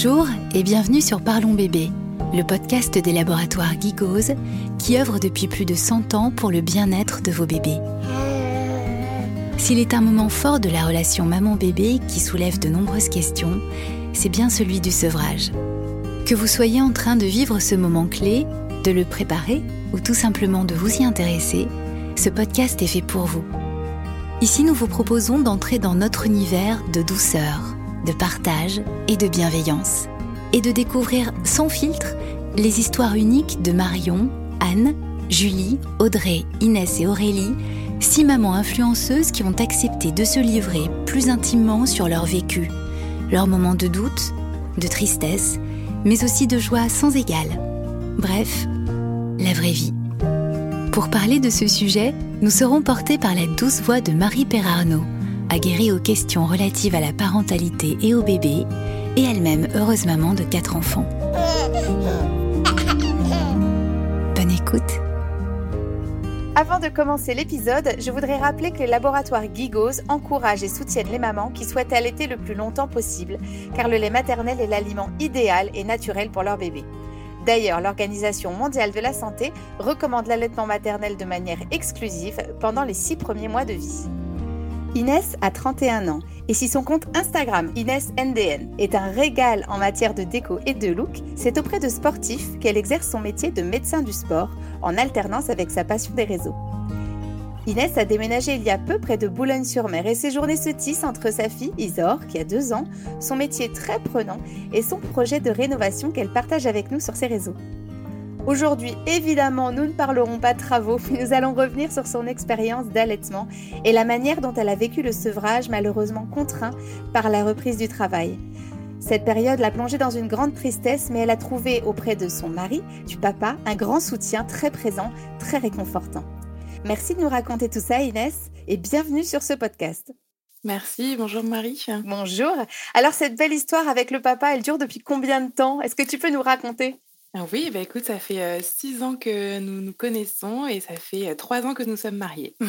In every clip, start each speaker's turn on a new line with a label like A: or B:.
A: Bonjour et bienvenue sur Parlons Bébé, le podcast des laboratoires Gigose qui œuvre depuis plus de 100 ans pour le bien-être de vos bébés. S'il est un moment fort de la relation maman-bébé qui soulève de nombreuses questions, c'est bien celui du sevrage. Que vous soyez en train de vivre ce moment clé, de le préparer ou tout simplement de vous y intéresser, ce podcast est fait pour vous. Ici, nous vous proposons d'entrer dans notre univers de douceur, de partage et de bienveillance, et de découvrir sans filtre les histoires uniques de Marion, Anne, Julie, Audrey, Inès et Aurélie, six mamans influenceuses qui ont accepté de se livrer plus intimement sur leur vécu, leurs moments de doute, de tristesse, mais aussi de joie sans égale. Bref, la vraie vie. Pour parler de ce sujet, nous serons portés par la douce voix de Marie Perrarno, aguerrie aux questions relatives à la parentalité et au bébé, et elle-même heureuse maman de quatre enfants. Bonne écoute.
B: Avant de commencer l'épisode, je voudrais rappeler que les laboratoires Gigos encouragent et soutiennent les mamans qui souhaitent allaiter le plus longtemps possible, car le lait maternel est l'aliment idéal et naturel pour leur bébé. D'ailleurs, l'Organisation mondiale de la santé recommande l'allaitement maternel de manière exclusive pendant les six premiers mois de vie. Inès a 31 ans et si son compte Instagram InesNDN est un régal en matière de déco et de look, c'est auprès de sportifs qu'elle exerce son métier de médecin du sport en alternance avec sa passion des réseaux. Inès a déménagé il y a peu près de Boulogne-sur-Mer et ses journées se tissent entre sa fille Isor, qui a deux ans, son métier très prenant et son projet de rénovation qu'elle partage avec nous sur ses réseaux. Aujourd'hui, évidemment, nous ne parlerons pas de travaux, mais nous allons revenir sur son expérience d'allaitement et la manière dont elle a vécu le sevrage malheureusement contraint par la reprise du travail. Cette période l'a plongée dans une grande tristesse, mais elle a trouvé auprès de son mari, du papa, un grand soutien très présent, très réconfortant. Merci de nous raconter tout ça, Inès, et bienvenue sur ce podcast.
C: Merci, bonjour Marie.
B: Bonjour. Alors cette belle histoire avec le papa, elle dure depuis combien de temps? Est-ce que tu peux nous raconter?
C: Ah oui, bah écoute, ça fait euh, six ans que nous nous connaissons et ça fait euh, trois ans que nous sommes mariés.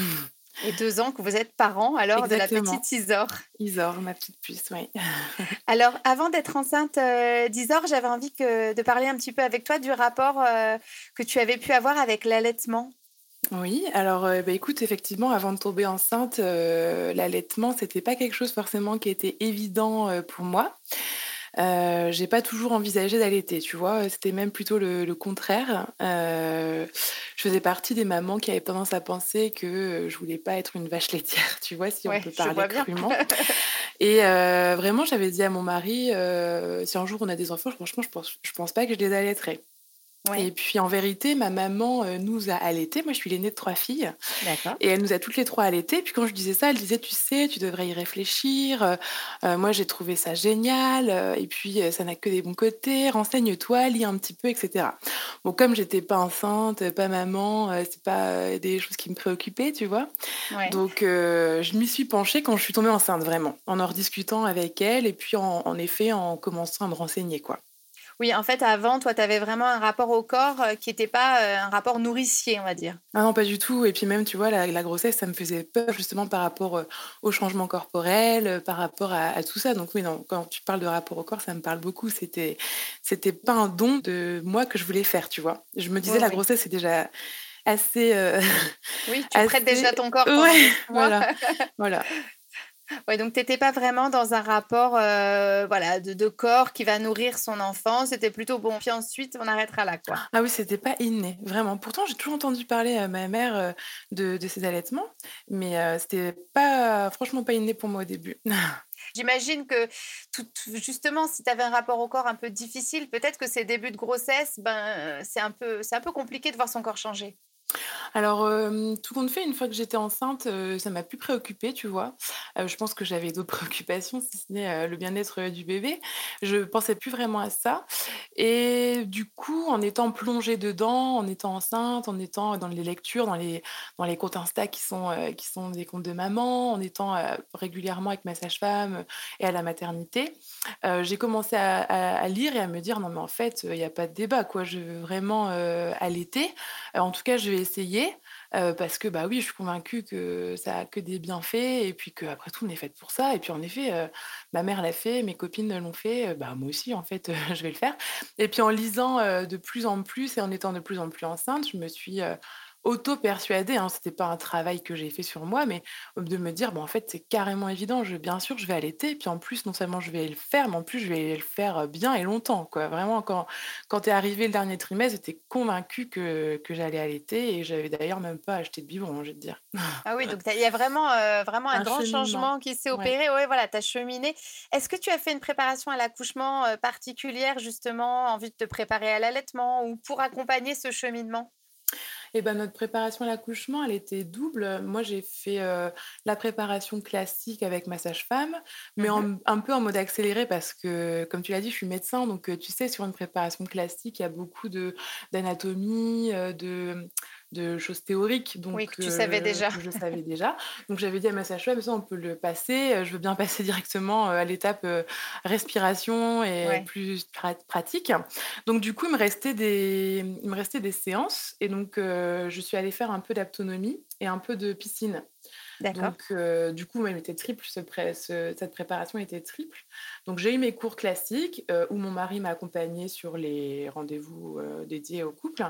B: Et deux ans que vous êtes parents alors de la petite Isor.
C: Isor, ma petite puce, oui.
B: alors, avant d'être enceinte euh, d'Isor, j'avais envie de parler un petit peu avec toi du rapport que tu avais pu avoir avec l'allaitement.
C: Oui, alors bah, écoute, effectivement, avant de tomber enceinte, l'allaitement, c'était pas quelque chose forcément qui était évident pour moi. Euh, j'ai pas toujours envisagé d'allaiter, tu vois. C'était même plutôt le, contraire. Euh, je faisais partie des mamans qui avaient tendance à penser que je voulais pas être une vache laitière, tu vois, si on peut parler crûment. Et euh, vraiment, j'avais dit à mon mari, si un jour on a des enfants, franchement, je pense, je pense pas que je les Et puis en vérité, ma maman euh, nous a allaités. Moi, je suis l'aînée de trois filles. Et elle nous a toutes les trois allaitées. Puis quand je disais ça, elle disait, tu sais, tu devrais y réfléchir. Euh, euh, moi, j'ai trouvé ça génial. et puis, ça n'a que des bons côtés. Renseigne-toi, lis un petit peu, etc. Bon, comme j'étais pas enceinte, pas maman, c'est pas des choses qui me préoccupaient, tu vois. Donc, je m'y suis penchée quand je suis tombée enceinte, vraiment, en en rediscutant avec elle. Et puis, en, en effet, en commençant à me renseigner, quoi.
B: Oui, en fait, avant, toi, tu avais vraiment un rapport au corps euh, qui n'était pas euh, un rapport nourricier, on va dire.
C: Ah non, pas du tout. Et puis même, tu vois, la, grossesse, ça me faisait peur justement par rapport euh, au changement corporel, par rapport à, tout ça. Donc oui, non, quand tu parles de rapport au corps, ça me parle beaucoup. C'était, c'était pas un don de moi que je voulais faire, tu vois. Je me disais, la grossesse, c'est déjà assez.
B: oui, tu prêtes déjà ton corps.
C: Oui, voilà, voilà.
B: Ouais, donc tu n'étais pas vraiment dans un rapport euh, voilà, de, corps qui va nourrir son enfant. C'était plutôt bon. Puis ensuite, on arrêtera là. Quoi.
C: Ah oui, c'était pas inné, vraiment. Pourtant, j'ai toujours entendu parler à ma mère euh, de, de, ses allaitements, mais euh, c'était pas, franchement pas inné pour moi au début.
B: J'imagine que tout, justement, si tu avais un rapport au corps un peu difficile, peut-être que ces débuts de grossesse, ben, c'est un, peu, un peu compliqué de voir son corps changer.
C: Alors, tout compte fait, une fois que j'étais enceinte, ça m'a plus préoccupée, tu vois? je pense que j'avais d'autres préoccupations, si ce n'est, le bien-être, du bébé. Je pensais plus vraiment à ça et du coup, en étant plongée dedans, en étant enceinte, en étant dans les lectures, dans les dans les comptes Insta qui sont, qui sont des comptes de maman, en étant, régulièrement avec ma sage-femme, et à la maternité, j'ai commencé à lire et à me dire: «Non mais en fait, il y a pas de débat quoi, je veux vraiment, allaiter. en tout cas, je vais essayer. parce que, bah, oui, je suis convaincue que ça a que des bienfaits et puis qu'après tout, on est faite pour ça et puis, en effet, ma mère l'a fait, mes copines l'ont fait, bah, moi aussi, en fait, je vais le faire et puis, en lisant, de plus en plus et en étant de plus en plus enceinte, je me suis, auto-persuadée, hein, c'était pas un travail que j'ai fait sur moi, mais de me dire: «Bon, en fait, c'est carrément évident, je bien sûr, je vais allaiter, puis en plus, non seulement je vais le faire, mais en plus, je vais le faire, bien et longtemps», quoi. Vraiment, quand quand est arrivé le dernier trimestre, j'étais convaincue que que j'allais allaiter et j'avais d'ailleurs même pas acheté de biberon, je vais te dire.
B: Ah oui, donc il y a vraiment, heu, vraiment un, grand changement qui s'est opéré. Ouais, voilà, tu as cheminé. Est-ce que tu as fait une préparation à l'accouchement, particulière, justement, en vue de te préparer à l'allaitement ou pour accompagner ce cheminement?
C: Et ben, notre préparation à l'accouchement, elle était double. Moi, j'ai fait, heu, la préparation classique avec ma sage-femme, mais
B: Mmh
C: en un peu en mode accéléré parce que, comme tu l'as dit, je suis médecin, donc heu, tu sais, sur une préparation classique, il y a beaucoup de d'anatomie, heu, de de choses théoriques,
B: Oui,
C: donc
B: que tu savais
C: heu,
B: déjà.
C: que je savais déjà. Donc j'avais dit à ma sage-femme: «Ça, on peut le passer, heu, je veux bien passer directement, heu, à l'étape, respiration et
B: Ouais.
C: plus prat pratique». Donc du coup, il me restait des il me restait des séances et donc je suis allée faire un peu d'aptonomie et un peu de piscine. Donc heu, du coup, elle était triple, ce pré ce cette préparation était triple. Donc j'ai eu mes cours classiques, heu, où mon mari m'a accompagnée sur les rendez-vous, heu, dédiés au couple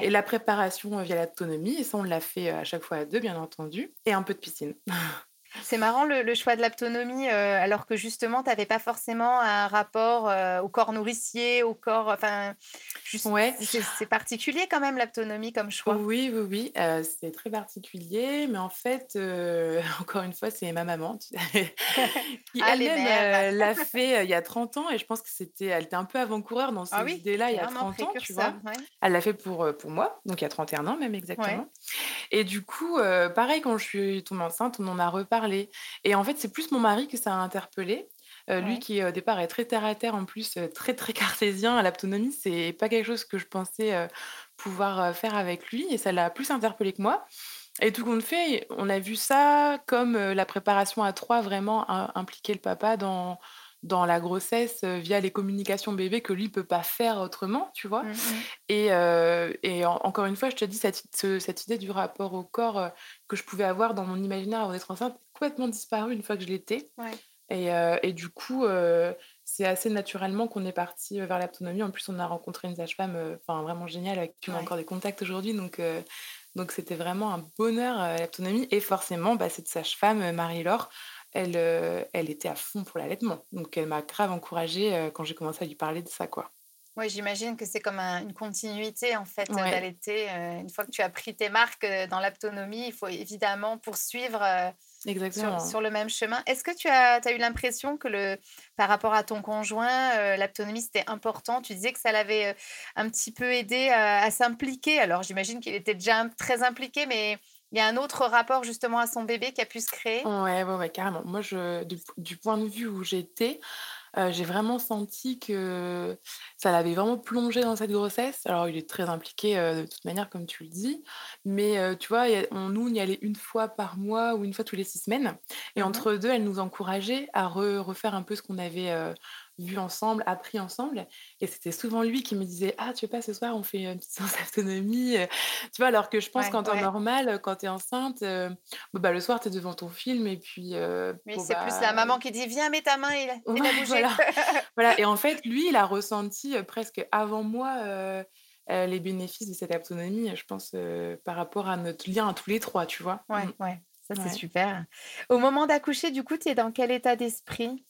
C: et la préparation, via l'aptonomie et ça, on l'a fait, à chaque fois à 2 bien entendu et un peu de piscine.
B: C'est marrant le le choix de l'aptonomie, heu, alors que justement tu avais pas forcément un rapport, heu, au corps nourricier, au corps enfin, juste
C: Ouais.
B: c'est particulier quand même l'aptonomie comme choix.
C: Oui, oui, oui, heu, c'est très particulier, mais en fait, heu, encore une fois, c'est ma maman qui
B: Ah
C: elle-même, l'a fait, il y a 30 ans et je pense que c'était elle était un peu avant-coureur dans
B: Ah
C: ces
B: oui,
C: idées-là il y a
B: vraiment
C: 30 ans, tu vois?
B: ouais.
C: Elle l'a fait pour, pour moi, donc il y a 31 ans même
B: Ouais.
C: exactement et du coup, pareil quand je suis tombée enceinte, on en a reparlé et en fait, c'est plus mon mari que ça a interpellé. Heu, lui qui, au départ, est très terre à terre, en plus, heu, très, très cartésien. L'aptonomie, c'est pas quelque chose que je pensais, pouvoir, faire avec lui et ça l'a plus interpellé que moi et tout compte fait, on a vu ça comme, la préparation à 3 vraiment im impliquer le papa dans dans la grossesse, heu, via les communications bébés que lui peut pas faire autrement, tu vois?
B: Mmh mh.
C: Et en encore une fois, je te dis cette ce cette idée du rapport au corps, heu, que je pouvais avoir dans mon imaginaire avant d'être enceinte, complètement disparu une fois que je l'étais
B: Ouais.
C: et du coup, c'est assez naturellement qu'on est partis, heu, vers l'aptonomie. En plus, on a rencontré une sage-femme, vraiment géniale avec qui on a encore des contacts aujourd'hui donc c'était vraiment un bonheur, heu, l'aptonomie et forcément, bah, cette sage-femme, Marie-Laure, elle, heu, elle était à fond pour l'allaitement. Donc elle m'a grave encouragée, heu, quand j'ai commencé à lui parler de ça, quoi.
B: Ouais, j'imagine que c'est comme un une continuité en fait, heu,
C: Ouais,
B: d'allaiter, une fois que tu as pris tes marques, dans l'aptonomie, il faut évidemment poursuivre, sur le même chemin. Est-ce que tu as eu l'impression que le par rapport à ton conjoint, heu, l'aptonomie c'était important? Tu disais que ça l'avait, un petit peu aidé à à s'impliquer. Alors j'imagine qu'il était déjà très impliqué, mais il y a un autre rapport justement à son bébé qui a pu se créer?
C: Ouais, ouais, ouais, carrément. Moi, je du du point de vue où j'étais, Heu, j'ai vraiment senti que ça l'avait vraiment plongé dans cette grossesse. Alors il est très impliqué, heu, de toute manière comme tu le dis, mais heu, tu vois, a on nous, on y allait une fois par mois ou une fois tous les 6 semaines et
B: Mmh
C: entre 2, elle nous encourageait à re refaire un peu ce qu'on avait, vu ensemble, appris ensemble et c'était souvent lui qui me disait: «Ah tu veux pas ce soir on fait une petite séance d'autonomie?» tu vois? Alors que je pense
B: Ouais,
C: qu'en temps
B: ouais.
C: normal, quand tu es enceinte, bon bah, le soir tu es devant ton film et puis, bon
B: c'est plus la
C: bah
B: maman qui dit: «Viens, mets ta main et
C: ouais,
B: à bouger».
C: voilà. Voilà et en fait, lui, il a ressenti, presque avant moi, les bénéfices de cette autonomie, je pense, par rapport à notre lien à tous les 3, tu vois?
B: Ouais,
C: Mmh.
B: ouais, ça c'est super. Au moment d'accoucher, du coup, tu es dans quel état d'esprit?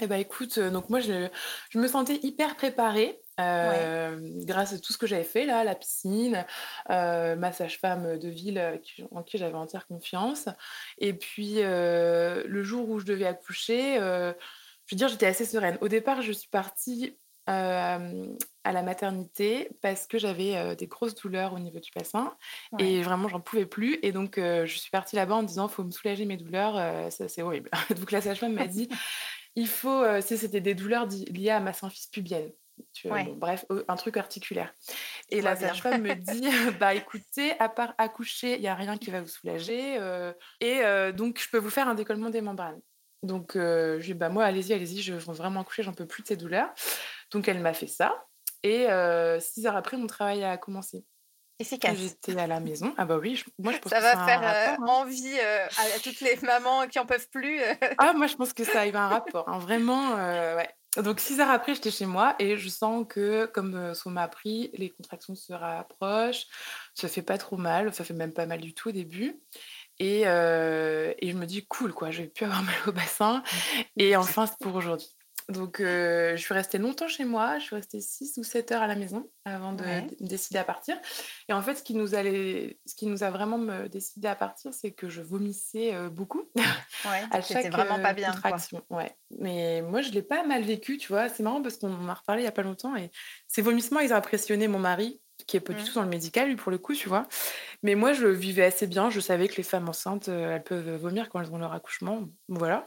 C: Et bah, écoute, heu, donc moi je je me sentais hyper préparée,
B: Ouais.
C: hem, grâce à tout ce que j'avais fait là, la piscine, heu, ma sage-femme, de ville, qui en qui j'avais entière confiance et puis, le jour où je devais accoucher, je veux dire, j'étais assez sereine. Au départ, je suis partie, à la maternité parce que j'avais, des grosses douleurs au niveau du bassin
B: Ouais.
C: et vraiment j'en pouvais plus et donc, je suis partie là-bas en me disant: «Faut me soulager mes douleurs, ça c'est horrible». Donc la sage-femme m'a dit: il faut, sais, c'était des douleurs liées à ma symphyse pubienne. Tu? Bon bref, un truc articulaire et la sage-femme me dit: «Bah écoutez, à part accoucher, il y a rien qui va vous soulager, heu et heu, donc je peux vous faire un décollement des membranes». Donc heu, je lui dis: «Bah moi allez-y, allez-y, je veux vraiment accoucher, j'en peux plus de ces douleurs». Donc elle m'a fait ça et 6 heures après, mon travail a commencé.
B: Efficace.
C: J'étais à la maison. Ah bah oui, moi je pense
B: ça
C: que
B: va
C: ça a un
B: faire
C: rapport.
B: euh,
C: hein.
B: envie euh, à toutes les mamans qui en peuvent plus. euh.
C: Ah, moi je pense que ça a eu un rapport. hein, Vraiment, euh, ouais. Donc six heures après, j'étais chez moi et je sens que, comme euh, ce qu'on m'a appris, les contractions se rapprochent. Ça fait pas trop mal, ça fait même pas mal du tout au début. Et, euh, et je me dis, cool, quoi, je vais plus avoir mal au bassin. Et enfin, c'est pour aujourd'hui. Donc, euh, je suis restée longtemps chez moi. Je suis restée 6 ou 7 heures à la maison avant de
B: Ouais.
C: décider à partir. Et en fait, ce qui nous, allait, ce qui nous a vraiment me décidé à partir, c'est que je vomissais euh, beaucoup
B: Ouais,
C: à chaque
B: vraiment pas
C: euh,
B: bien, quoi.
C: Ouais. Mais moi, je l'ai pas mal vécu, tu vois. C'est marrant parce qu'on en a reparlé il y a pas longtemps. Et ces vomissements, ils ont impressionné mon mari, qui est pas du
B: Mm.
C: tout dans le médical, lui, pour le coup, tu vois. Mais moi, je vivais assez bien. Je savais que les femmes enceintes, euh, elles peuvent vomir quand elles ont leur accouchement. Voilà.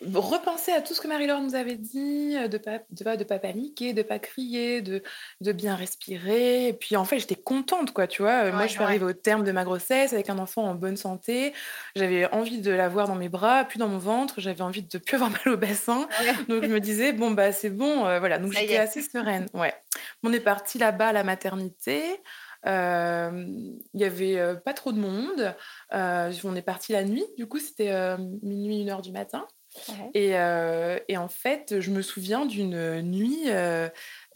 C: Repenser à tout ce que Marie-Laure nous avait dit, euh, de pas, de pas, de pas paniquer, de pas crier, de, de bien respirer. Et puis en fait, j'étais contente, quoi, tu vois. Euh, Moi, je suis
B: ouais.
C: arrivée au terme de ma grossesse avec un enfant en bonne santé. J'avais envie de l'avoir dans mes bras, puis dans mon ventre. J'avais envie de plus avoir mal au bassin.
B: Ouais.
C: Donc je me disais, bon, bah c'est bon, euh, voilà. Donc j'étais assez sereine, ouais. On est parti là-bas à la maternité. Euh, Il y avait euh, pas trop de monde. On est parti la nuit, du coup, c'était minuit, une heure du matin.
B: Ouais.
C: Et, euh, et en fait, je me souviens d'une nuit euh,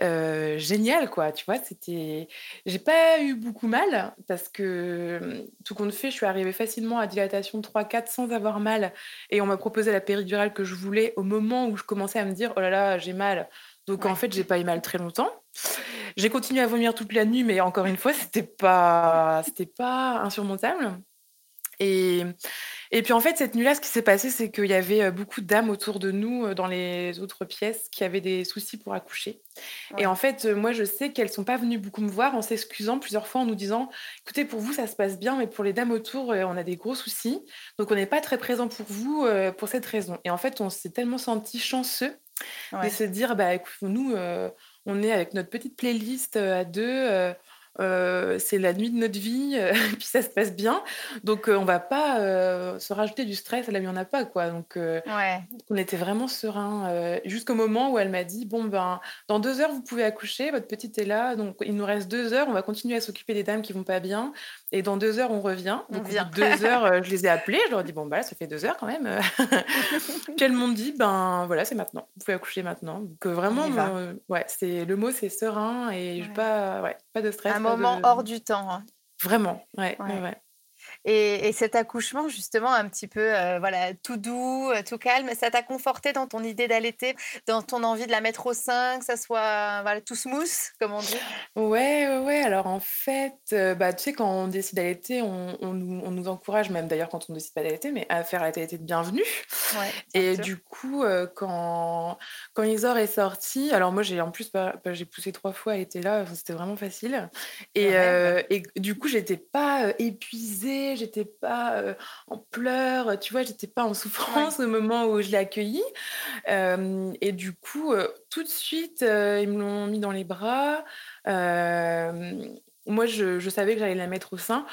C: euh, géniale, quoi. Tu vois, c'était. J'ai pas eu beaucoup mal parce que, tout compte fait, je suis arrivée facilement à dilatation 3-4 sans avoir mal. Et on m'a proposé la péridurale que je voulais au moment où je commençais à me dire, oh là là, j'ai mal. Donc en fait, j'ai pas eu mal très longtemps. J'ai continué à vomir toute la nuit, mais encore une fois, c'était pas, c'était pas insurmontable. Et, et puis en fait, cette nuit-là, ce qui s'est passé, c'est qu'il y avait euh, beaucoup de dames autour de nous euh, dans les autres pièces qui avaient des soucis pour accoucher.
B: Ouais.
C: Et en fait, euh, moi, je sais qu'elles sont pas venues beaucoup me voir en s'excusant plusieurs fois en nous disant écoutez, pour vous, ça se passe bien, mais pour les dames autour, on a des gros soucis. Donc, on n'est pas très présent pour vous pour cette raison. Et en fait, on s'est tellement sentis chanceux
B: Ouais.
C: de se dire bah écoute, nous, euh, on est avec notre petite playlist à deux. euh, euh, c'est la nuit de notre vie, euh, puis ça se passe bien. Donc, euh, on va pas euh, se rajouter du stress là où il n'y en a pas, quoi. Donc,
B: Ouais.
C: on était vraiment serein jusqu'au moment où elle m'a dit bon ben dans deux heures vous pouvez accoucher votre petite est là donc il nous reste deux heures on va continuer à s'occuper des dames qui vont pas bien et dans deux heures on revient
B: On
C: donc bout
B: vient.
C: de deux heures je les ai appelées je leur ai dit bon bah là ça fait deux heures quand même puis elles m'ont dit ben voilà c'est maintenant vous pouvez accoucher maintenant donc vraiment
B: On
C: ouais c'est le mot c'est serein et
B: Ouais.
C: pas ouais pas de stress
B: Un moment
C: de-
B: hors du temps. hein.
C: vraiment ouais,
B: Ouais.
C: ouais, ouais.
B: Et, et cet accouchement, justement, un petit peu euh, voilà, tout doux, euh, tout calme, ça t'a conforté dans ton idée d'allaiter, dans ton envie de la mettre au sein, que ça soit voilà, tout smooth, comme on dit?
C: Ouais, ouais, ouais. Alors en fait, euh, bah, tu sais, quand on décide d'allaiter, on, on nous, on nous encourage, même d'ailleurs quand on décide pas d'allaiter, mais à faire la de bienvenue.
B: Ouais,
C: Et
B: sûr.
C: du coup, euh, quand, quand Isor est sorti, alors moi j'ai en plus, bah, bah, j'ai poussé trois fois, elle était là, c'était vraiment facile. Et, et du coup, j'étais pas euh, j'étais pas euh, en pleurs, tu vois, j'étais pas en souffrance au moment où je l'ai accueilli. Euh, et du coup, euh, tout de suite, euh, ils me l'ont mis dans les bras. Moi, je, je savais que j'allais la mettre au sein.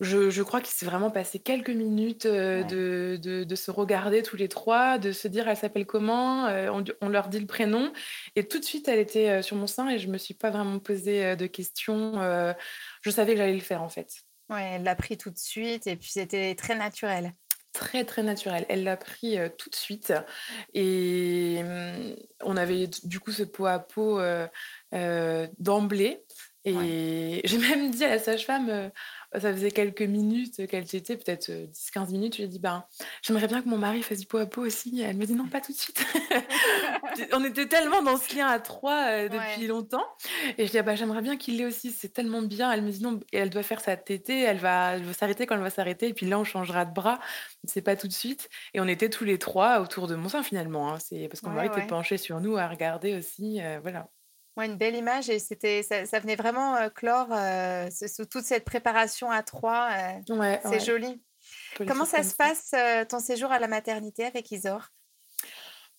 C: Je, je crois qu'il s'est vraiment passé quelques minutes
B: Ouais.
C: de, de, de se regarder tous les trois, de se dire elle s'appelle comment, on, on leur dit le prénom. Et tout de suite, elle était sur mon sein et je me suis pas vraiment posé de questions. je savais que j'allais le faire en fait.
B: Ouais, elle l'a pris tout de suite et puis c'était très naturel.
C: Très très naturel. Elle l'a pris euh, tout de suite et hum, on avait du coup ce pot à pot euh, d'emblée. Et j'ai même dit à la sage-femme, euh, ça faisait quelques minutes qu'elle était, peut-être euh, 10-15 minutes, je lui ai dit, ben, j'aimerais bien que mon mari fasse du pot à pot aussi. Elle me dit, non, pas tout de suite. on était tellement dans ce lien à trois euh, depuis
B: Ouais.
C: longtemps. Et je dis, ah bah, j'aimerais bien qu'il l'ait aussi, c'est tellement bien. Elle me dit, non, elle doit faire sa tétée, elle va, elle va s'arrêter quand elle va s'arrêter, et puis là, on changera de bras. C'est pas tout de suite. Et on était tous les trois autour de mon sein, finalement. hein. C'est parce que mon
B: Ouais,
C: était
B: ouais.
C: penché sur nous à regarder aussi. euh, voilà.
B: Ouais, une belle image et c'était ça, ça venait vraiment euh, clore euh, ce- ce- toute cette préparation à trois. euh,
C: Ouais,
B: c'est
C: ouais,
B: joli. Comment ça se passe euh, ton séjour à la maternité avec Isor?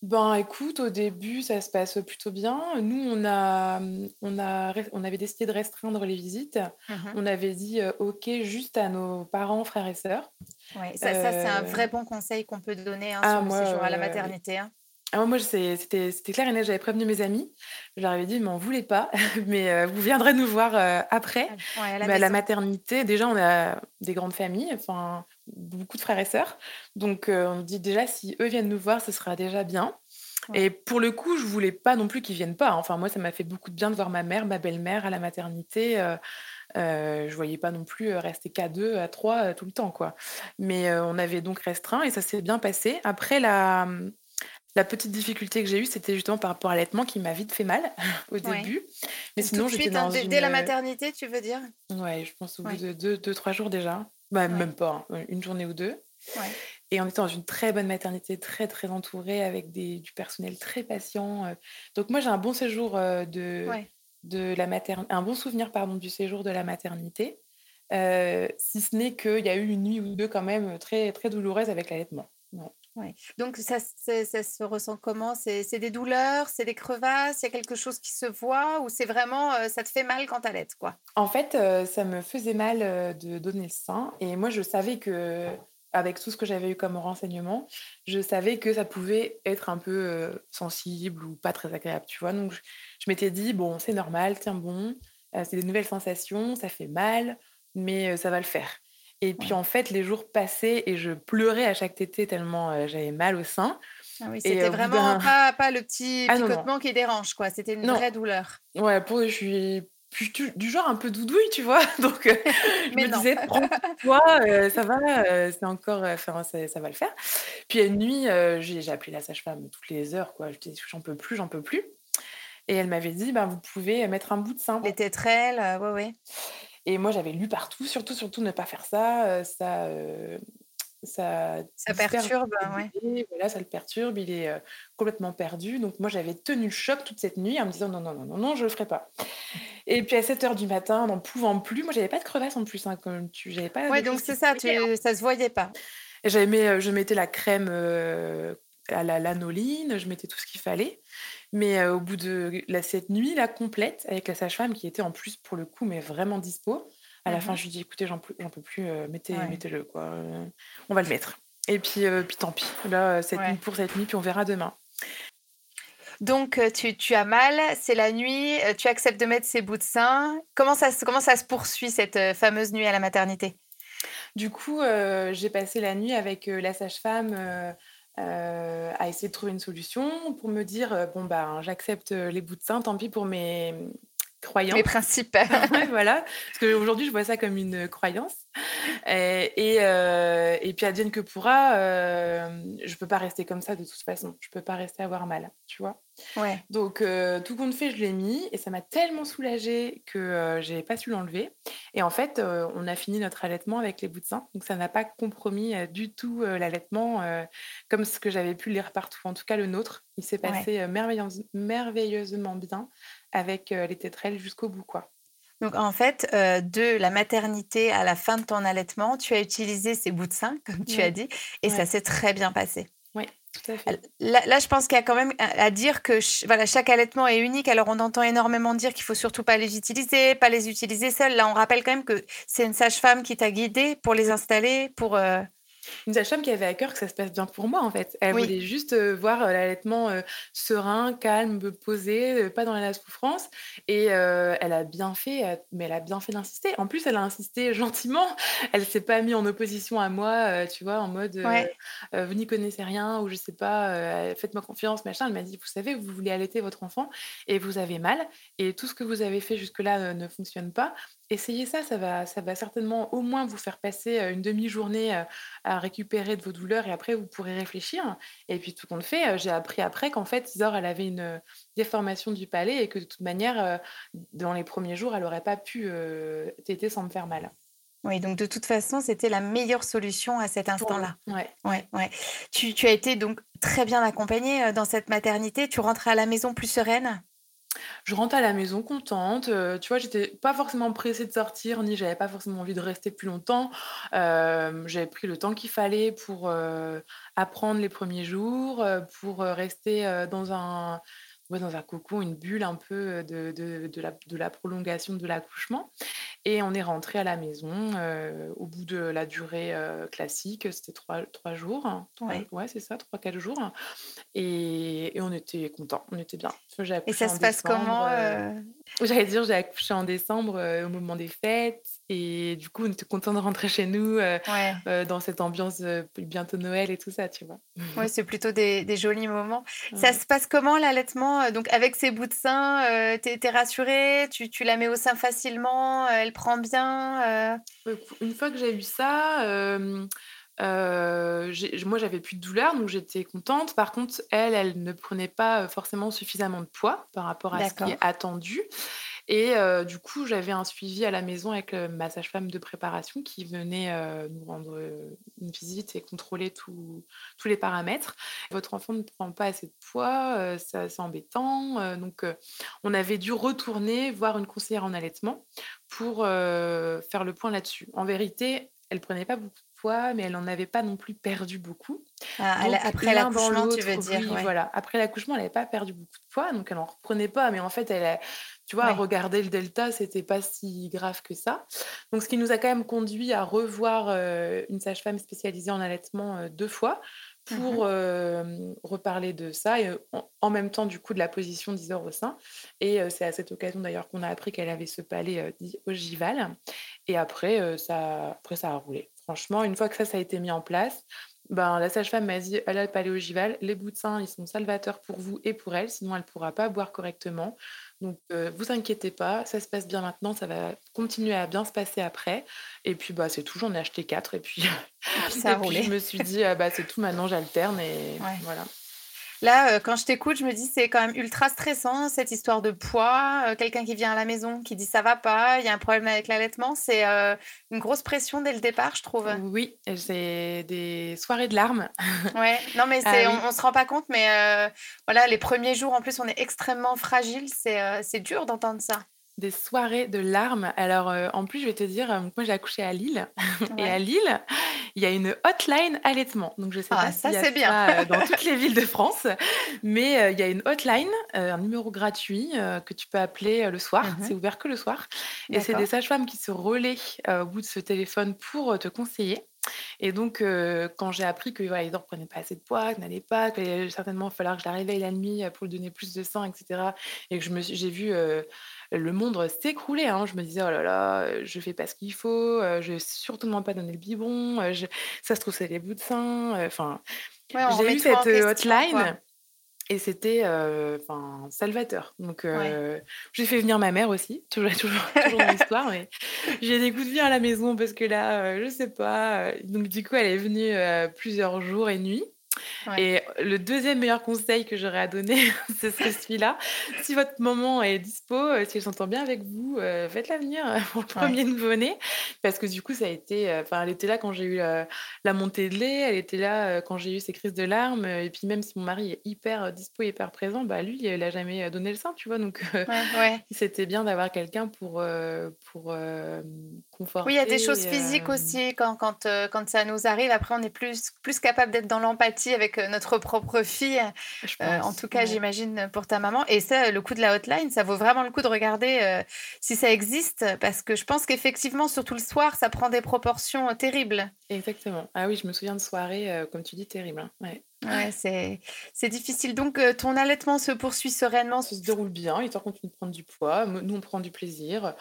C: Ben écoute, au début, ça se passe plutôt bien. Nous, on a, on a, on avait décidé de restreindre les visites.
B: Mhm.
C: On avait dit euh, OK juste à nos parents, frères et sœurs.
B: Ouais, ça, ça, c'est un
C: Euh,
B: vrai bon conseil qu'on peut donner hein,
C: ah,
B: sur le
C: moi,
B: séjour à la
C: euh,
B: maternité. hein.
C: Ah, moi, c'était clair et net. J'avais prévenu mes amis. Je leur avais dit, mais on voulait pas, mais vous viendrez nous voir après. à, la, la, maternité, déjà, on a des grandes familles, enfin, beaucoup de frères et sœurs. Donc, on dit déjà, si eux viennent nous voir, ce sera déjà bien. Et pour le coup, je voulais pas non plus qu'ils viennent pas. Hein. Enfin, moi, ça m'a fait beaucoup de bien de voir ma mère, ma belle-mère à la maternité. Euh, euh, je voyais pas non plus rester qu'à deux, à trois tout le temps, quoi. Mais on avait donc restreint et ça s'est bien passé. Après, la, la petite difficulté que j'ai eue, c'était justement par rapport à l'allaitement qui m'a vite fait mal au début.
B: Mais sinon, j'étais dans hein, Dès la maternité, tu veux dire?
C: Ouais, je pense au bout de deux, deux, trois jours déjà. Bah, Même pas, hein, une journée ou deux. Et on était dans une très bonne maternité, très très entourée, avec des, du personnel très patient. Donc moi j'ai un bon séjour de, de la maternité, un bon souvenir pardon du séjour de la maternité, si ce n'est qu'il y a eu une nuit ou deux quand même très très douloureuse avec l'allaitement.
B: Ouais. Donc ça, ça, se ressent comment? C'est des douleurs, c'est des crevasses, il y a quelque chose qui se voit ou c'est vraiment ça te fait mal quand tu allaites quoi?
C: En fait, ça me faisait mal de donner le sein et moi je savais que avec tout ce que j'avais eu comme renseignement, je savais que ça pouvait être un peu sensible ou pas très agréable, tu vois? Donc, je, m'étais dit, bon, c'est normal, tiens bon, c'est des nouvelles sensations, ça fait mal, mais ça va le faire. Et puis, en fait, les jours passaient et je pleurais à chaque tétée tellement j'avais mal au sein.
B: Ah oui, c'était vraiment pas, pas, le petit ah picotement qui dérange, quoi. C'était une vraie douleur.
C: Ouais, pour, je suis du genre un peu doudouille, tu vois. Donc, euh, je me disais, prends-toi, euh, ça va, euh, c'est encore, enfin, ça, ça, va le faire. Puis une nuit, j'ai appelé la sage-femme toutes les heures, quoi. Je j'en peux plus, j'en peux plus. Et elle m'avait dit, ben, vous pouvez mettre un bout de sein.
B: Les tétrelles, ouais, ouais.
C: Et moi, j'avais lu partout, surtout, surtout ne pas faire ça. ça ça,
B: ça perturbe, ouais.
C: Voilà, ça le perturbe, il est complètement perdu. Donc moi, j'avais tenu le choc toute cette nuit en me disant non, non, non, non, non, je le ferai pas. Et puis à 7 h du matin, n'en pouvant plus, moi, j'avais pas de crevasse en plus, hein, comme tu, j'avais pas.
B: Ouais, donc c'est ça, tu, ça se voyait pas.
C: J'avais, je mettais la crème à la lanoline, je mettais tout ce qu'il fallait. Mais au bout de la, cette nuit là complète, avec la sage-femme qui était en plus pour le coup, mais vraiment dispo, à la fin, mmh je lui dis écoutez, j'en peux, plus, mettez, mettez-le, quoi. on va le mettre. Et puis, puis tant pis. Là, cette nuit pour cette nuit, puis on verra demain.
B: Donc, tu, tu, as mal, c'est la nuit, tu acceptes de mettre ces bouts de sein. Comment ça, comment ça se poursuit, cette fameuse nuit à la maternité?
C: Du coup, j'ai passé la nuit avec la sage-femme à essayer de trouver une solution pour me dire bon, bah, j'accepte les bouts de sein, tant pis pour mes, croyance.
B: Mes principes.
C: voilà. Parce qu'aujourd'hui, je vois ça comme une croyance. Et, et, euh, et puis, advienne que pourra, euh, je peux pas rester comme ça de toute façon. Je peux pas rester à avoir mal, tu vois.
B: Ouais.
C: Donc, euh, tout compte fait, je l'ai mis et ça m'a tellement soulagée que euh, j'ai pas su l'enlever. Et en fait, euh, on a fini notre allaitement avec les bouts de sein. Donc, ça n'a pas compromis du tout l'allaitement comme ce que j'avais pu lire partout. En tout cas, le nôtre, il s'est passé merveilleusement bien avec les tétrelles jusqu'au bout, quoi.
B: Donc en fait, de la maternité à la fin de ton allaitement, tu as utilisé ces bouts de sein, comme tu as dit, et ça s'est très bien passé.
C: Oui, tout à fait.
B: Là, je pense qu'il y a quand même à dire que voilà, chaque allaitement est unique. Alors on entend énormément dire qu'il faut surtout pas les utiliser, pas les utiliser seuls. Là, on rappelle quand même que c'est une sage-femme qui t'a guidé pour les installer, pour
C: une sage-femme qui avait à cœur que ça se passe bien pour moi, en fait. Elle voulait juste voir l'allaitement serein, calme, posé, pas dans la souffrance. Et elle a bien fait, mais elle a bien fait d'insister. En plus, elle a insisté gentiment. Elle s'est pas mise en opposition à moi, tu vois, en mode vous n'y connaissez rien ou je sais pas, faites-moi confiance, machin. Elle m'a dit, vous savez, vous voulez allaiter votre enfant et vous avez mal et tout ce que vous avez fait jusque-là ne fonctionne pas. Essayez ça, ça va, ça va certainement au moins vous faire passer une demi-journée à récupérer de vos douleurs et après vous pourrez réfléchir. Et puis tout compte fait, j'ai appris après qu'en fait, Isor, elle avait une déformation du palais et que de toute manière, dans les premiers jours, elle n'aurait pas pu téter sans me faire mal.
B: Oui, donc de toute façon, c'était la meilleure solution à cet instant-là.
C: Ouais.
B: Ouais, ouais. Tu, tu, as été donc très bien accompagnée dans cette maternité. Tu rentres à la maison plus sereine?
C: Je rentre à la maison contente, tu vois? J'étais pas forcément pressée de sortir, ni j'avais pas forcément envie de rester plus longtemps. j'avais pris le temps qu'il fallait pour, apprendre les premiers jours, pour, rester, dans un dans un cocon, une bulle un peu, de la prolongation de l'accouchement Et on est rentré à la maison au bout de la durée classique, c'était trois, trois jours. Ouais, ouais c'est ça, trois, quatre jours. Et, et on était contents, on était bien.
B: Et ça se passe comment
C: J'allais dire, j'ai accouché en décembre au moment des fêtes. Et du coup, on était contents de rentrer chez nous dans cette ambiance bientôt Noël et tout ça, tu vois.
B: Oui, c'est plutôt des, des, jolis moments. Ça se passe comment l'allaitement Donc, avec ces bouts de sein, tu es, rassurée tu, tu, la mets au sein facilement Elle prend bien
C: Une fois que j'ai eu ça, moi, j'avais plus de douleur, donc j'étais contente. Par contre, elle, elle ne prenait pas forcément suffisamment de poids par rapport à ce qui est attendu. Et du coup, j'avais un suivi à la maison avec ma sage-femme de préparation qui venait nous rendre une visite et contrôler tous les paramètres. Votre enfant ne prend pas assez de poids, c'est embêtant. donc, on avait dû retourner voir une conseillère en allaitement pour faire le point là-dessus. En vérité, elle prenait pas beaucoup de poids, mais elle n'en avait pas non plus perdu beaucoup.
B: Ah, après l'accouchement, tu veux dire
C: voilà. Après l'accouchement, elle n'avait pas perdu beaucoup de poids, donc elle n'en reprenait pas. Mais en fait, elle, tu vois, regarder le delta, c'était pas si grave que ça. Donc, ce qui nous a quand même conduit à revoir une sage-femme spécialisée en allaitement deux fois pour mmh reparler de ça et en, même temps du coup de la position d'Isor au sein. Et c'est à cette occasion d'ailleurs qu'on a appris qu'elle avait ce palais dit ogival. Et après, ça, après, ça a roulé. Franchement, une fois que ça, ça a été mis en place, ben, la sage-femme m'a dit elle a le palais ogival, les bouts de sein, ils sont salvateurs pour vous et pour elle, sinon elle ne pourra pas boire correctement. Donc, vous inquiétez pas, ça se passe bien maintenant, ça va continuer à bien se passer après. Et puis, bah, c'est tout, j'en ai acheté quatre. Et puis,
B: ça a roulé.
C: je me suis dit, bah, c'est tout, maintenant j'alterne. Et voilà.
B: Là, euh, quand je t'écoute, je me dis c'est quand même ultra stressant cette histoire de poids. Euh, quelqu'un qui vient à la maison qui dit ça va pas, il y a un problème avec l'allaitement, c'est euh, une grosse pression dès le départ, je trouve.
C: Oui, c'est des soirées de larmes.
B: ouais, non mais ah on, ne se rend pas compte, mais voilà, les premiers jours en plus, on est extrêmement fragile. C'est dur d'entendre ça
C: des soirées de larmes. Alors, en plus, je vais te dire, moi, j'ai accouché à Lille. Et à Lille, il y a une hotline allaitement. Donc, je sais ah, pas ça, c'est bien. dans toutes les villes de France. Mais il y a une hotline, un numéro gratuit que tu peux appeler le soir. Mmh c'est ouvert que le soir. Et c'est des sages-femmes qui se relaient au bout de ce téléphone pour te conseiller. Et donc, quand j'ai appris que voilà, ne prenait pas assez de poids, que n'allait pas, qu'il allait certainement falloir que je la réveille la nuit pour lui donner plus de sang, etc. Et que je me j'ai vu le monde s'écroulait. Hein. Je me disais, oh là là, je fais pas ce qu'il faut, je vais surtout pas donner le biberon, ça se trouve, c'est les bouts de sein. Enfin, j'ai eu cette hotline. Et c'était enfin salvateur. Donc, j'ai fait venir ma mère aussi, toujours, toujours, toujours dans l'histoire. Mais j'ai des coups de vie à la maison parce que là, je sais pas. Donc, du coup, elle est venue plusieurs jours et nuits. Et le deuxième meilleur conseil que j'aurais à donner, ce serait celui-là. Si votre maman est dispo, euh, si elle s'entend bien avec vous, euh, faites-la venir euh, pour le premier nouveau-né. Parce que du coup, ça a été. Enfin, elle était là quand j'ai eu la montée de lait, elle était là quand j'ai eu ces crises de larmes. Et puis, même si mon mari est hyper dispo, hyper présent, bah lui, il n'a jamais donné le sein, tu vois. Donc, c'était bien d'avoir quelqu'un pour, pour
B: Oui, il y a des choses physiques aussi quand, quand, quand ça nous arrive. Après, on est plus, plus capable d'être dans l'empathie avec euh, notre propre fille. Euh, en tout cas, j'imagine pour ta maman. Et ça, le coup de la hotline, ça vaut vraiment le coup de regarder euh, si ça existe, parce que je pense qu'effectivement, surtout le soir, ça prend des proportions terribles.
C: Exactement. Ah oui, je me souviens de soirées, comme tu dis, terribles. Hein. Ouais.
B: Ouais, c'est difficile. Donc, ton allaitement se poursuit sereinement
C: Ça se déroule bien. Il continue de prendre du poids. Nous, on prend du plaisir.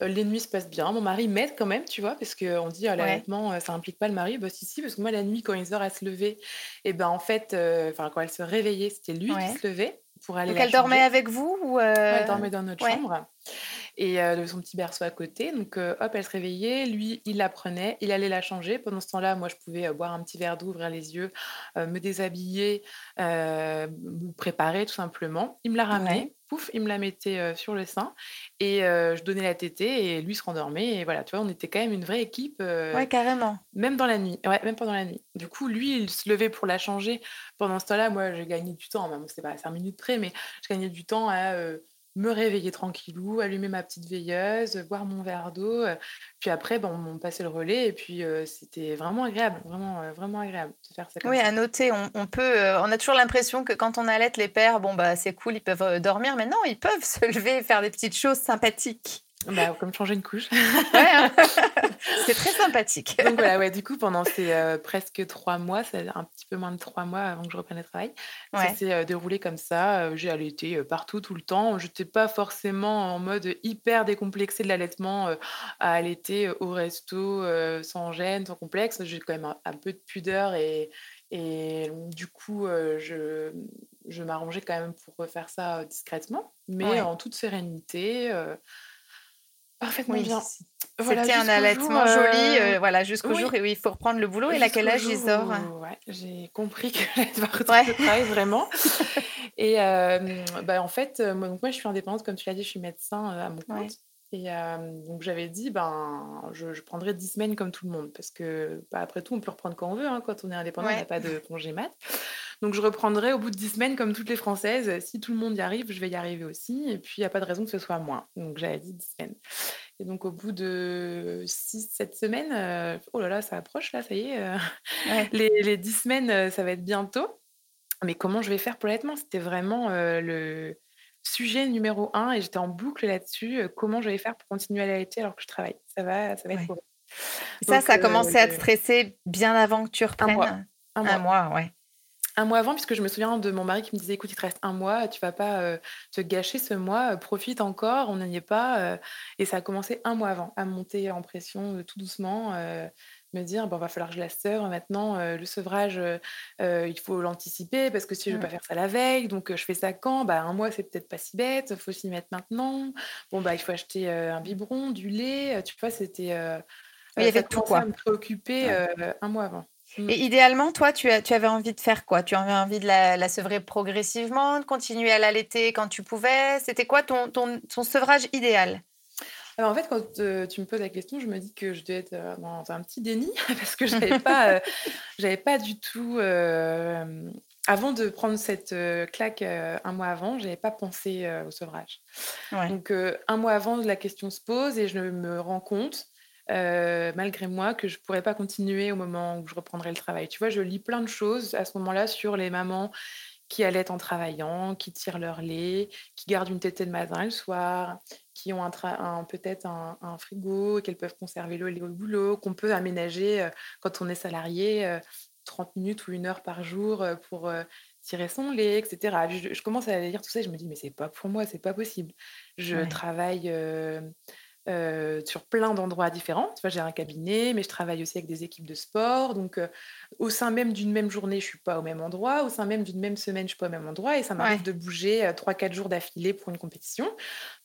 C: les nuits se passent bien. Mon mari m'aide quand même, tu vois, parce qu'on dit «Ah, l'allaitement, ça implique pas le mari. Bah, si, si, parce que moi, la nuit, quand ils heures à se lever, et ben en fait, enfin quand elle se réveillait, c'était lui qui se levait pour aller.
B: Donc, elle dormait avec vous ou
C: Elle dormait dans notre chambre et de son petit berceau à côté. Donc, hop, elle se réveillait. Lui, il la prenait, il allait la changer. Pendant ce temps-là, moi, je pouvais boire un petit verre d'eau, ouvrir les yeux, me déshabiller, me préparer tout simplement. Il me la ramenait. Pouf, il me la mettait sur le sein et je donnais la tétée et lui se rendormait. Et voilà, tu vois, on était quand même une vraie équipe.
B: ouais, carrément.
C: Même dans la nuit. Ouais, même pendant la nuit. Du coup, lui, il se levait pour la changer. Pendant ce temps-là, moi, je gagnais du temps. Même, c'est pas à 5 minutes près, mais je gagnais du temps à me réveiller tranquillou, allumer ma petite veilleuse, boire mon verre d'eau. Puis après, bon, on passait le relais et puis c'était vraiment agréable, vraiment, vraiment agréable de faire ça.
B: oui, à noter, on, peut, on a toujours l'impression que quand on allait les pères, bon bah c'est cool, ils peuvent dormir, mais non, ils peuvent se lever et faire des petites choses sympathiques.
C: Bah, comme changer une couche.
B: Hein. c'est très sympathique.
C: Donc voilà, ouais, du coup, pendant ces euh, presque trois mois, c'est un petit peu moins de trois mois avant que je reprenne le travail, ça s'est euh, déroulé comme ça. Euh, j'ai allaité partout, tout le temps. Je n'étais pas forcément en mode hyper décomplexé de l'allaitement à allaiter au resto, sans gêne, sans complexe. J'ai quand même un, peu de pudeur et, et du coup, je, je m'arrangeais quand même pour faire ça discrètement, mais en toute sérénité parfaitement bien.
B: C'était un allaitement joli, euh, voilà, jusqu'au jour où il faut reprendre le boulot. Et à quel âge ils
C: ont ouais, J'ai compris que j'allais devoir retrouver le travail, vraiment. et euh, bah, en fait, euh, moi, donc, moi, je suis indépendante, comme tu l'as dit, je suis médecin à mon compte. Et donc j'avais dit, ben, je, je, prendrai 10 semaines comme tout le monde, parce que bah, après tout, on peut reprendre quand on veut, hein, quand on est indépendant, on n'a pas de congé mat. Donc je reprendrai au bout de 10 semaines comme toutes les Françaises. Si tout le monde y arrive, je vais y arriver aussi. Et puis il n'y a pas de raison que ce soit moins. Donc j'avais dit 10 semaines. Et donc au bout de 6-7 semaines, euh, oh là là, ça approche là, ça y est. Euh, les, les, 10 semaines, euh, ça va être bientôt. Mais comment je vais faire pour l'allaitement? C'était vraiment le sujet numéro un et j'étais en boucle là-dessus. comment je vais faire pour continuer à l'allaiter alors que je travaille Ça va, ça va être
B: Ça, ça a commencé à te stresser bien avant que tu reprennes
C: Un mois.
B: Un mois, un mois ouais
C: un mois avant, puisque je me souviens de mon mari qui me disait écoute, il te reste un mois, tu vas pas euh, te gâcher ce mois, euh, profite encore, on n'y est pas. Euh. et ça a commencé un mois avant, à monter en pression tout doucement, me dire bon, va falloir que je la seure maintenant, le sevrage, il faut l'anticiper parce que si je ne veux pas faire ça la veille, donc je fais ça quand? Bah, Un mois, c'est peut-être pas si bête, il faut s'y mettre maintenant. Bon, bah, il faut acheter un biberon, du lait, tu vois, c'était.
B: il y avait tout quoi.
C: à me préoccuper un mois avant.
B: Et mmh. idéalement, toi, tu, tu, avais envie de faire quoi? Tu avais envie de la, sevrer progressivement, de continuer à l'allaiter quand tu pouvais? C'était quoi ton, ton, ton, sevrage idéal?
C: Alors en fait, quand euh, tu me poses la question, je me dis que je devais être euh, dans un petit déni parce que je n'avais pas, euh, pas du tout, avant de prendre cette claque un mois avant, je n'avais pas pensé au sevrage. Donc un mois avant, la question se pose et je me rends compte euh, malgré moi, que je ne pourrais pas continuer au moment où je reprendrai le travail. Tu vois, je lis plein de choses à ce moment-là sur les mamans qui allaitent en travaillant, qui tirent leur lait, qui gardent une tétée de matin le soir, qui ont un, peut-être un, frigo, qu'elles peuvent conserver le lait au boulot, qu'on peut aménager euh, quand on est salarié 30 euh, minutes ou une heure par jour pour tirer son lait, etc. Je, commence à lire tout ça et je me dis, mais c'est pas pour moi, c'est pas possible. Je travaille euh, sur plein d'endroits différents. Tu vois, j'ai un cabinet, mais je travaille aussi avec des équipes de sport. Donc, euh, au sein même d'une même journée, je suis pas au même endroit. Au sein même d'une même semaine, je suis pas au même endroit. Et ça m'arrive de bouger euh, trois, quatre jours d'affilée pour une compétition.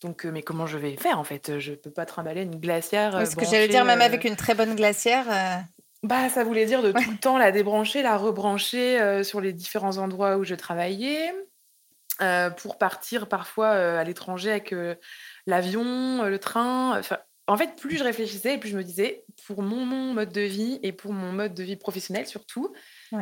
C: Donc, mais comment je vais faire en fait? Je peux pas trimballer une glacière.
B: Ce que j'allais dire, même avec une très bonne glacière.
C: Bah, ça voulait dire de tout le temps la débrancher, la rebrancher sur les différents endroits où je travaillais. pour partir parfois à l'étranger avec l'avion, euh, le train. en fait, plus je réfléchissais, plus je me disais, pour mon, mode de vie et pour mon mode de vie professionnel surtout,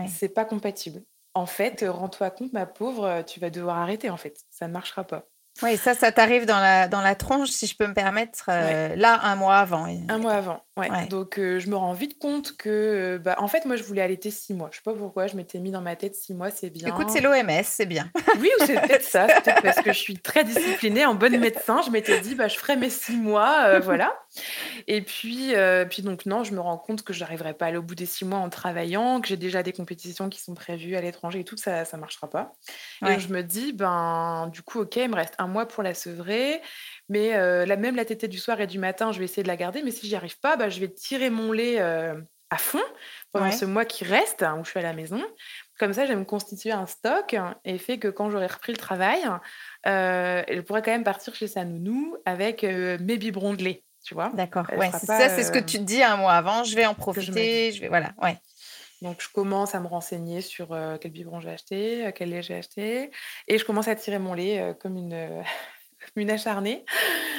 C: c'est pas compatible. En fait, rends-toi compte, ma pauvre, tu vas devoir arrêter. En fait, ça ne marchera pas.
B: Oui, ça, ça t'arrive dans la, dans la tronche, si je peux me permettre, euh, là, un mois avant.
C: Un mois avant, ouais. Donc, euh, je me rends vite compte que, euh, bah, en fait, moi, je voulais allaiter six mois. Je sais pas pourquoi, je m'étais mis dans ma tête six mois, c'est bien.
B: Écoute, c'est l'OMS, c'est bien.
C: Oui, ou c'est peut-être ça, c'est peut-être parce que je suis très disciplinée, en bonne médecin. Je m'étais dit, bah, je ferai mes six mois, voilà. Et puis, puis, donc, non, je me rends compte que je n'arriverai pas à aller au bout des six mois en travaillant, que j'ai déjà des compétitions qui sont prévues à l'étranger et tout, ça ne marchera pas. Et je me dis, ben, du coup, ok, il me reste un mois pour la sevrer mais la, même la tétée du soir et du matin, je vais essayer de la garder. Mais si j'y arrive pas, bah, je vais tirer mon lait à fond pendant ce mois qui reste, hein, où je suis à la maison. Comme ça, je vais me constituer un stock et fait que quand j'aurai repris le travail, je pourrais quand même partir chez sa nounou avec mes biberons de lait. Tu vois
B: D'accord. Ouais, ça, c'est ce que tu te dis un mois avant. Je vais en profiter. Je, vais, voilà. Ouais.
C: Donc, je commence à me renseigner sur quel biberon j'ai acheté, quel lait j'ai acheté. Et je commence à tirer mon lait comme une, une acharnée.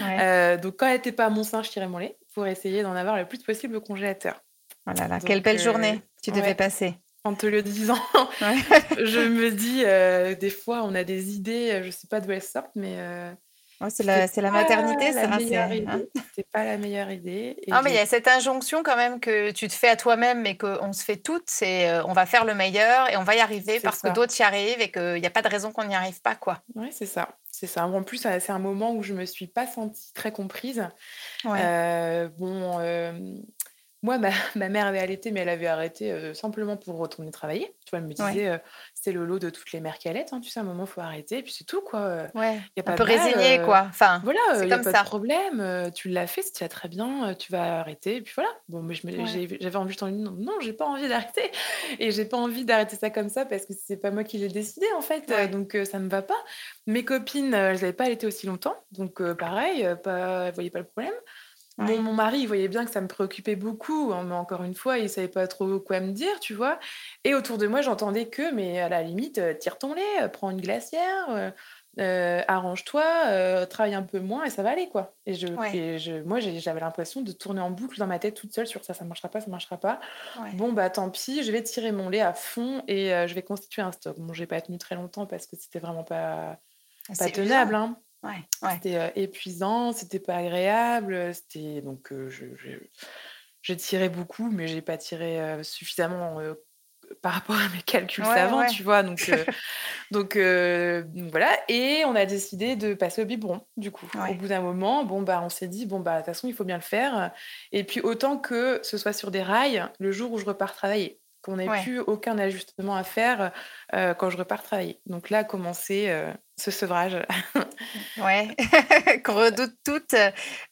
C: Euh, donc, quand elle n'était pas à mon sein, je tirais mon lait pour essayer d'en avoir le plus possible au congélateur.
B: Voilà, oh quelle belle journée euh, tu devais passer.
C: En te le disant, je me dis, euh, des fois, on a des idées, je ne sais pas d'où elles sortent, mais
B: c'est la, la maternité,
C: c'est
B: la
C: meilleure idée. C'est pas la meilleure idée.
B: non, mais il y a cette injonction quand même que tu te fais à toi-même, mais qu'on se fait toutes. C'est on va faire le meilleur et on va y arriver parce que d'autres y arrivent et qu'il n'y a pas de raison qu'on n'y arrive pas, quoi.
C: Oui, c'est ça. C'est ça. En plus, c'est un moment où je me suis pas sentie très comprise. Ouais. bon, moi, ma, mère avait allaité, mais elle avait arrêté euh, simplement pour retourner travailler. Tu vois, elle me disait, euh, c'est le lot de toutes les mères qui allaitent. Hein, tu sais, à un moment, il faut arrêter. Et puis c'est tout, quoi. Euh,
B: ouais. Y a pas un peu résigné, quoi. Enfin,
C: voilà, il n'y a pas de problème. tu l'as fait, c'est très bien. tu vas arrêter. Et puis voilà. Bon, mais j'avais envie, de non, non j'ai pas envie d'arrêter. Et j'ai pas envie d'arrêter ça comme ça parce que c'est pas moi qui l'ai décidé, en fait. donc ça me va pas. Mes copines, elles n'avaient pas allaité aussi longtemps. Donc pareil, pas, elles voyaient pas le problème. Mon, mari, il voyait bien que ça me préoccupait beaucoup, hein, mais encore une fois, il savait pas trop quoi me dire, tu vois. Et autour de moi, j'entendais que, mais à la limite, euh, tire ton lait, euh, prends une glacière, euh, arrange-toi, travaille un peu moins et ça va aller, quoi. Et, je, je moi, j'avais l'impression de tourner en boucle dans ma tête toute seule sur ça, ça marchera pas, ça marchera pas. Bon, bah tant pis, je vais tirer mon lait à fond et je vais constituer un stock. Bon, j'ai pas tenu très longtemps parce que c'était vraiment pas, ah, pas tenable, hein. C'était épuisant, c'était pas agréable. C'était donc je, j'ai tiré beaucoup, mais j'ai pas tiré suffisamment par rapport à mes calculs savants, tu vois. Donc, donc, voilà. Et on a décidé de passer au biberon, du coup. Au bout d'un moment, bon bah on s'est dit bon bah de toute façon il faut bien le faire. Et puis autant que ce soit sur des rails le jour où je repars travailler qu'on n'ait plus aucun ajustement à faire quand je repars travailler. Donc là a commencé ce sevrage.
B: ouais, qu'on redoute toutes.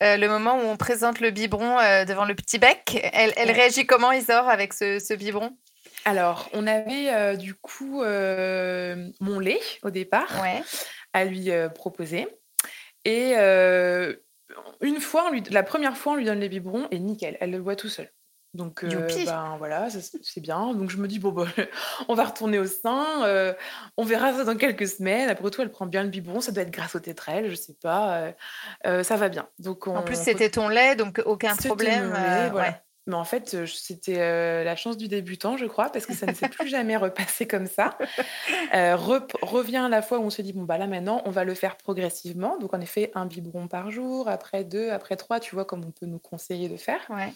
B: le moment où on présente le biberon devant le petit bec, elle, elle réagit comment, Isor, avec ce, ce biberon?
C: Alors, on avait du coup mon lait au départ à lui proposer. Et une fois, lui, la première fois, on lui donne les biberons et nickel, elle le voit tout seul. Donc, ben voilà, c'est bien. Donc je me dis, bon, bah, on va retourner au sein, on verra ça dans quelques semaines. Après tout, elle prend bien le biberon, ça doit être grâce au tétrel, je sais pas, ça va bien. Donc
B: En plus, c'était ton lait, donc aucun problème. voilà.
C: Mais en fait, c'était la chance du débutant, je crois, parce que ça ne s'est plus jamais repassé comme ça. revient la fois où on se dit, bon, bah là maintenant, on va le faire progressivement. Donc en effet, un biberon par jour, après deux, après trois, tu vois, comme on peut nous conseiller de faire. Ouais.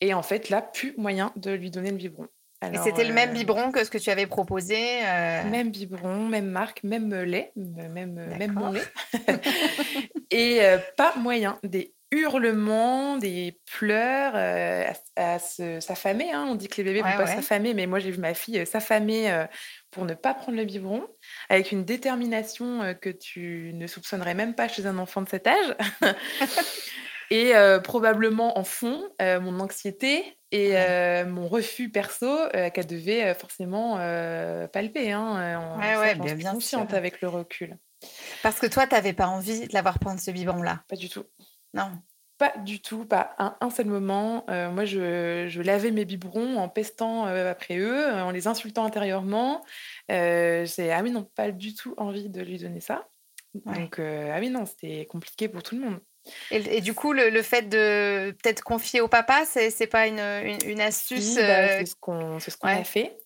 C: Et en fait, là, plus moyen de lui donner le biberon.
B: et c'était le même euh, biberon que ce que tu avais proposé
C: euh? Même biberon, même marque, même lait, même, même mon lait. et euh, pas moyen. Des hurlements, des pleurs à, s'affamer. Hein. On dit que les bébés ne vont pas s'affamer, mais moi j'ai vu ma fille s'affamer pour ne pas prendre le biberon, avec une détermination que tu ne soupçonnerais même pas chez un enfant de cet âge. Et probablement en fond, mon anxiété et mon refus perso qu'elle devait forcément palper. Hein,
B: ouais, ouais, bien, bien
C: consciente avec le recul.
B: Parce que toi, tu n'avais pas envie de l'avoir prendre ce biberon-là?
C: Pas du tout.
B: Non.
C: Pas du tout, pas un, seul moment. moi, je, je, lavais mes biberons en pestant après eux, en les insultant intérieurement. J'ai, ah oui, non, pas du tout envie de lui donner ça. Donc, ah oui, non, c'était compliqué pour tout le monde.
B: Et, du coup, le, fait de peut-être confier au papa, c'est n'est pas une, une, astuce
C: bah, euh, C'est ce qu'on a fait.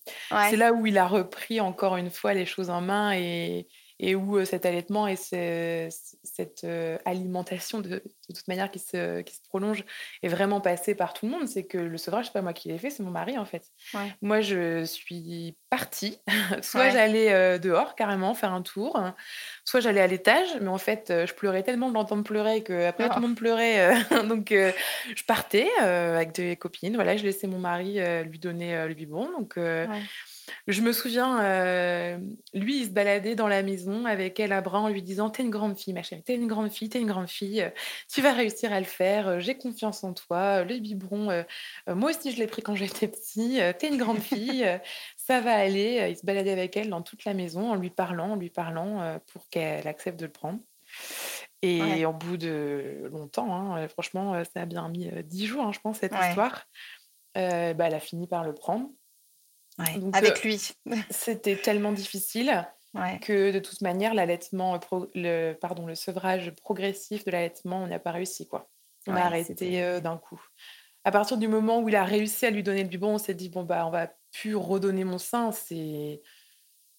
C: C'est là où il a repris encore une fois les choses en main et, et où cet allaitement et cette alimentation de, toute manière qui se, qui se, prolonge est vraiment passé par tout le monde. C'est que le sevrage, c'est pas moi qui l'ai fait, c'est mon mari en fait. Moi, je suis partie. soit j'allais dehors carrément faire un tour, soit j'allais à l'étage, mais en fait, je pleurais tellement de l'entendre pleurer que après tout le oh. monde pleurait, donc je partais avec des copines. Voilà, je laissais mon mari lui donner le biberon. Donc je me souviens, euh, lui, il se baladait dans la maison avec elle à bras en lui disant T'es une grande fille, ma chérie, t'es une grande fille, t'es une grande fille, euh, tu vas réussir à le faire, euh, j'ai confiance en toi, le biberon, moi aussi je l'ai pris quand j'étais petit, t'es une grande fille, ça va aller. Il se baladait avec elle dans toute la maison en lui parlant, en lui parlant pour qu'elle accepte de le prendre. Et au bout de longtemps, hein, franchement, ça a bien mis dix jours, hein, je pense, cette histoire. bah, elle a fini par le prendre
B: avec lui.
C: C'était tellement difficile que de toute manière, l'allaitement, le, pardon, le sevrage progressif de l'allaitement, on n'a pas réussi. Quoi. On a arrêté d'un coup. À partir du moment où il a réussi à lui donner le biberon, on s'est dit bon bah on va plus redonner mon sein. C'est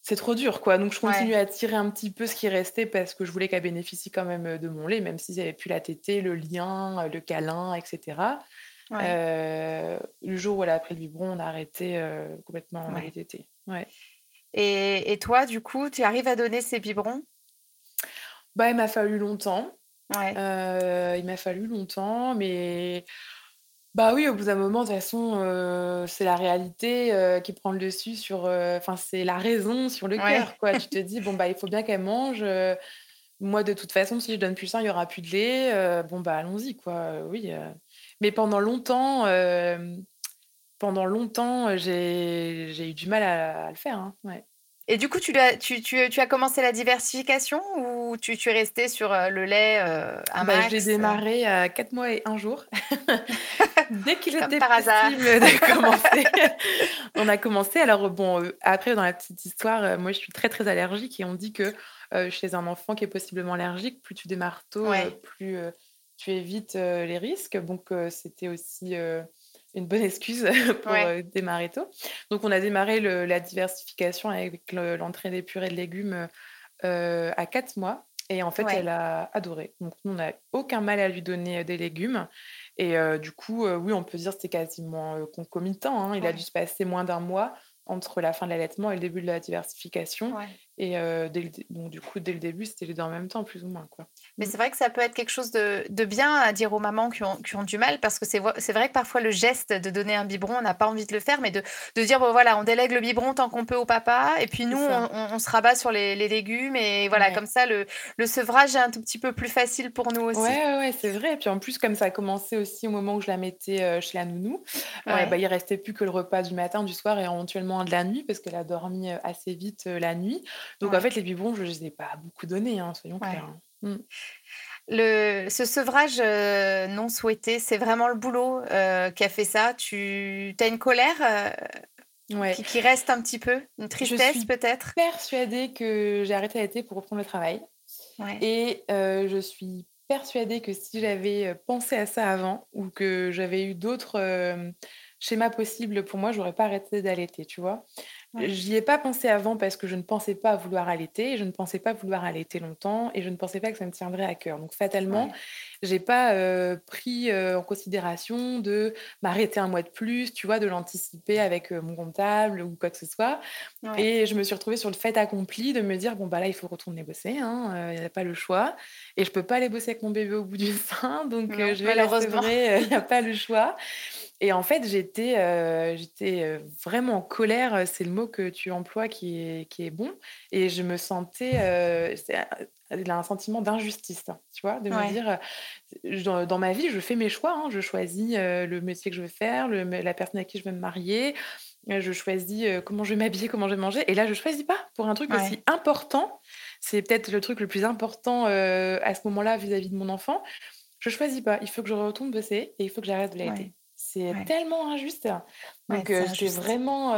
C: c'est trop dur, quoi. Donc, je continue à tirer un petit peu ce qui restait parce que je voulais qu'elle bénéficie quand même de mon lait, même si j'avais pu la tétée, le lien, le câlin, etc. le jour où elle a pris le biberon, on a arrêté complètement les tétées. Ouais.
B: Et, et, toi, du coup, tu arrives à donner ces biberons?
C: Bah, il m'a fallu longtemps. il m'a fallu longtemps, mais bah oui, au bout d'un moment, de toute façon, c'est la réalité, qui prend le dessus sur, enfin, c'est la raison sur le cœur, quoi. Tu te dis: «Bon, bah, il faut bien qu'elle mange, moi, de toute façon, si je donne plus ça, il y aura plus de lait, bon, bah, allons-y, quoi». oui, mais pendant longtemps, pendant longtemps, j'ai eu du mal à le faire, hein, ouais.
B: Et du coup, tu as, tu, tu, tu as commencé la diversification ou tu, tu es resté sur euh, le lait euh, à bah,
C: Je l'ai démarré à 4 mois et un jour. Dès qu'il était possible de commencer, on a commencé. Alors, bon, euh, après, dans la petite histoire, moi, je suis très, très allergique et on dit que chez un enfant qui est possiblement allergique, plus tu démarres tôt, plus tu évites les risques. Donc, c'était aussi une bonne excuse pour démarrer tôt. Donc, on a démarré la diversification avec l'entrée des purées de légumes euh, à 4 mois. Et en fait, elle a adoré. Donc, on n'a aucun mal à lui donner des légumes. Et du coup, oui, on peut dire que c'était quasiment concomitant. Hein. Il a dû se passer moins d'un mois entre la fin de l'allaitement et le début de la diversification. Et dès donc, du coup, dès le début, c'était les deux en même temps, plus ou moins. Quoi.
B: Mais c'est vrai que ça peut être quelque chose de, de bien à dire aux mamans qui ont, qui ont du mal, parce que c'est vrai que parfois le geste de donner un biberon, on n'a pas envie de le faire, mais de, de dire, bon voilà, on délègue le biberon tant qu'on peut au papa, et puis nous, on, on, se rabat sur les, les légumes, et voilà, comme ça, le, le, sevrage est un tout petit peu plus facile pour nous aussi.
C: Ouais, ouais, c'est vrai. Et puis en plus, comme ça a commencé aussi au moment où je la mettais chez la nounou, euh, bah, il restait plus que le repas du matin, du soir et éventuellement de la nuit, parce qu'elle a dormi assez vite la nuit. Donc en fait, les biberons, je ne les ai pas beaucoup donnés, hein, soyons clairs. Hein. Mmh.
B: Le, ce sevrage non souhaité, c'est vraiment le boulot qui a fait ça? Tu as une colère qui, reste un petit peu, une tristesse peut-être?
C: Persuadée que j'ai arrêté d'été pour reprendre le travail. Et je suis persuadée que si j'avais pensé à ça avant ou que j'avais eu d'autres schémas possibles pour moi, j'aurais pas arrêté d'allaiter, tu vois? J'y ai pas pensé avant parce que je ne pensais pas vouloir allaiter, je ne pensais pas vouloir allaiter longtemps et je ne pensais pas que ça me tiendrait à cœur. Donc fatalement, j'ai pas pris en considération de m'arrêter un mois de plus, tu vois, de l'anticiper avec mon comptable ou quoi que ce soit. Et je me suis retrouvée sur le fait accompli de me dire bon bah là il faut retourner bosser, hein, il n'y a pas le choix et je peux pas aller bosser avec mon bébé au bout du sein, donc je vais la il n'y a pas le choix. Et en fait, j'étais j'étais vraiment en colère. C'est le mot que tu emploies qui est, qui est bon. Et je me sentais. il a un sentiment d'injustice, hein, tu vois, de me dire dans, ma vie, je fais mes choix. Hein, je choisis le métier que je veux faire, le, la personne avec qui je veux me marier. Je choisis comment je vais m'habiller, comment je vais manger. Et là, je choisis pas pour un truc aussi important. C'est peut-être le truc le plus important à ce moment-là vis-à-vis de mon enfant. Je choisis pas. Il faut que je retourne bosser et il faut que j'arrête de l'aide. C'est tellement injuste. Donc, je suis vraiment,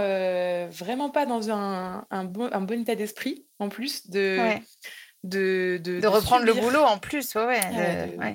C: vraiment pas dans un, un, bon, un bon état d'esprit, en plus, de,
B: de, de, reprendre le boulot en plus, ouais,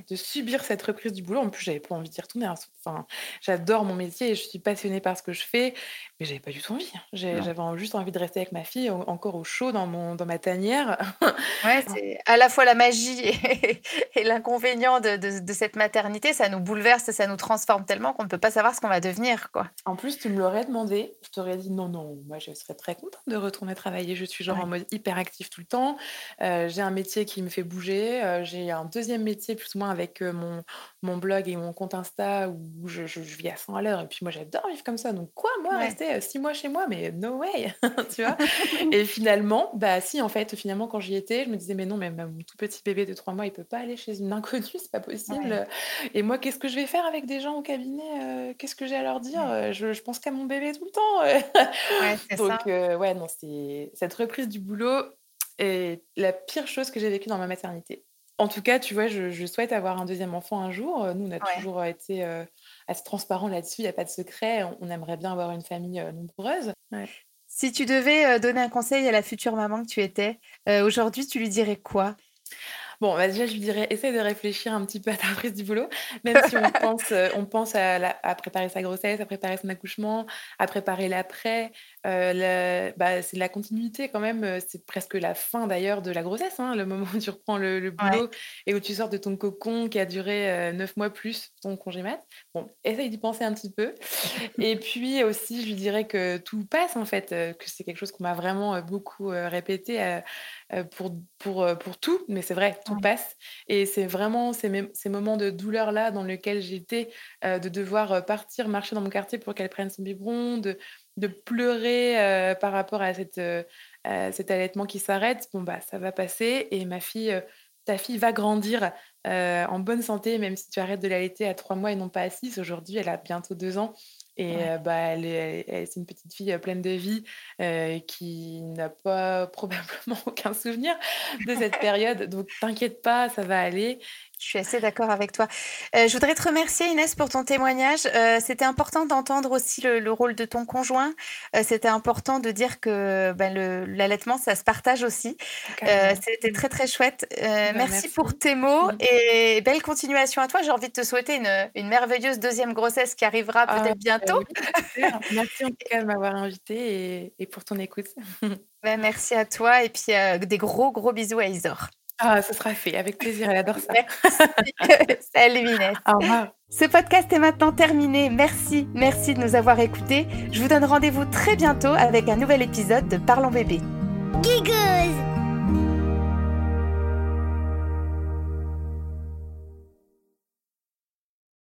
C: de, subir cette reprise du boulot. En plus, j'avais pas envie d'y retourner. Hein. Enfin, j'adore mon métier et je suis passionnée par ce que je fais, mais j'avais pas du tout envie. Hein. J'avais juste envie de rester avec ma fille encore au chaud dans, mon, dans ma tanière.
B: ouais, c'est à la fois la magie et, l'inconvénient de, de, cette maternité. Ça nous bouleverse, ça nous transforme tellement qu'on ne peut pas savoir ce qu'on va devenir. Quoi.
C: En plus, tu me l'aurais demandé. Je t'aurais dit non, non, moi je serais très contente de retourner travailler. Je suis genre en mode hyper actif tout le temps. Euh, j'ai un métier qui me fait bouger. Euh, j'ai un deuxième métier plus ou moins avec euh, mon, mon blog et mon compte Insta où je, je, vis à 100 à l'heure. Et puis moi, j'adore vivre comme ça. Donc quoi, moi, rester euh, six mois chez moi, mais no way, tu vois? Et finalement, bah si, en fait, finalement, quand j'y étais, je me disais, mais non, mais mon tout petit bébé de trois mois, il peut pas aller chez une inconnue, c'est pas possible. Et moi, qu'est-ce que je vais faire avec des gens au cabinet Qu'est-ce que j'ai à leur dire? Je, je, pense qu'à mon bébé tout le temps. Donc, ouais, non, c'est cette reprise du boulot et la pire chose que j'ai vécue dans ma maternité. En tout cas, tu vois, je, souhaite avoir un deuxième enfant un jour. Nous, on a toujours été assez transparent là-dessus, il n'y a pas de secret. On, aimerait bien avoir une famille nombreuse.
B: Si tu devais donner un conseil à la future maman que tu étais, aujourd'hui, tu lui dirais quoi?
C: Bon, bah, déjà, je lui dirais, essaye de réfléchir un petit peu à ta prise du boulot, même si on pense, on pense à, préparer sa grossesse, à préparer son accouchement, à préparer l'après. Bah, c'est la continuité quand même, c'est presque la fin d'ailleurs de la grossesse, hein, le moment où tu reprends le boulot et où tu sors de ton cocon qui a duré, 9 mois plus ton congé mat. Bon, essaye d'y penser un petit peu. Et puis aussi, je lui dirais que tout passe en fait, que c'est quelque chose qu'on m'a vraiment, beaucoup, répété, pour pour, pour tout, mais c'est vrai, tout passe. Et c'est vraiment ces ces moments de douleur-là dans lesquels j'étais, de devoir, partir marcher dans mon quartier pour qu'elle prenne son biberon, de de pleurer, euh, par rapport à cette, euh, cet allaitement qui s'arrête, bon, bah, ça va passer et ma fille, euh, ta fille va grandir, en bonne santé, même si tu arrêtes de l'allaiter à trois mois et non pas à six. Aujourd'hui, elle a bientôt deux ans et bah, elle c'est une petite fille, pleine de vie, qui n'a pas probablement aucun souvenir de cette période. Donc t'inquiète pas, ça va aller
B: je suis assez d'accord avec toi. Euh, je voudrais te remercier Inès pour ton témoignage. Euh, c'était important d'entendre aussi le, rôle de ton conjoint. Euh, c'était important de dire que ben, l'allaitement, ça se partage aussi. C'était très très chouette. Bah, merci, pour tes mots et belle continuation à toi. J'ai envie de te souhaiter une, merveilleuse deuxième grossesse qui arrivera ah, peut-être bientôt.
C: merci en tout cas de m'avoir invité et, pour ton écoute.
B: Ben, merci à toi et puis des gros gros bisous à Isor.
C: Ah, ce sera fait, avec plaisir, elle adore ça.
B: Salut Inès.
C: Au revoir.
B: Ce podcast est maintenant terminé. Merci, merci de nous avoir écoutés. Je vous donne rendez-vous très bientôt avec un nouvel épisode de Parlons bébé.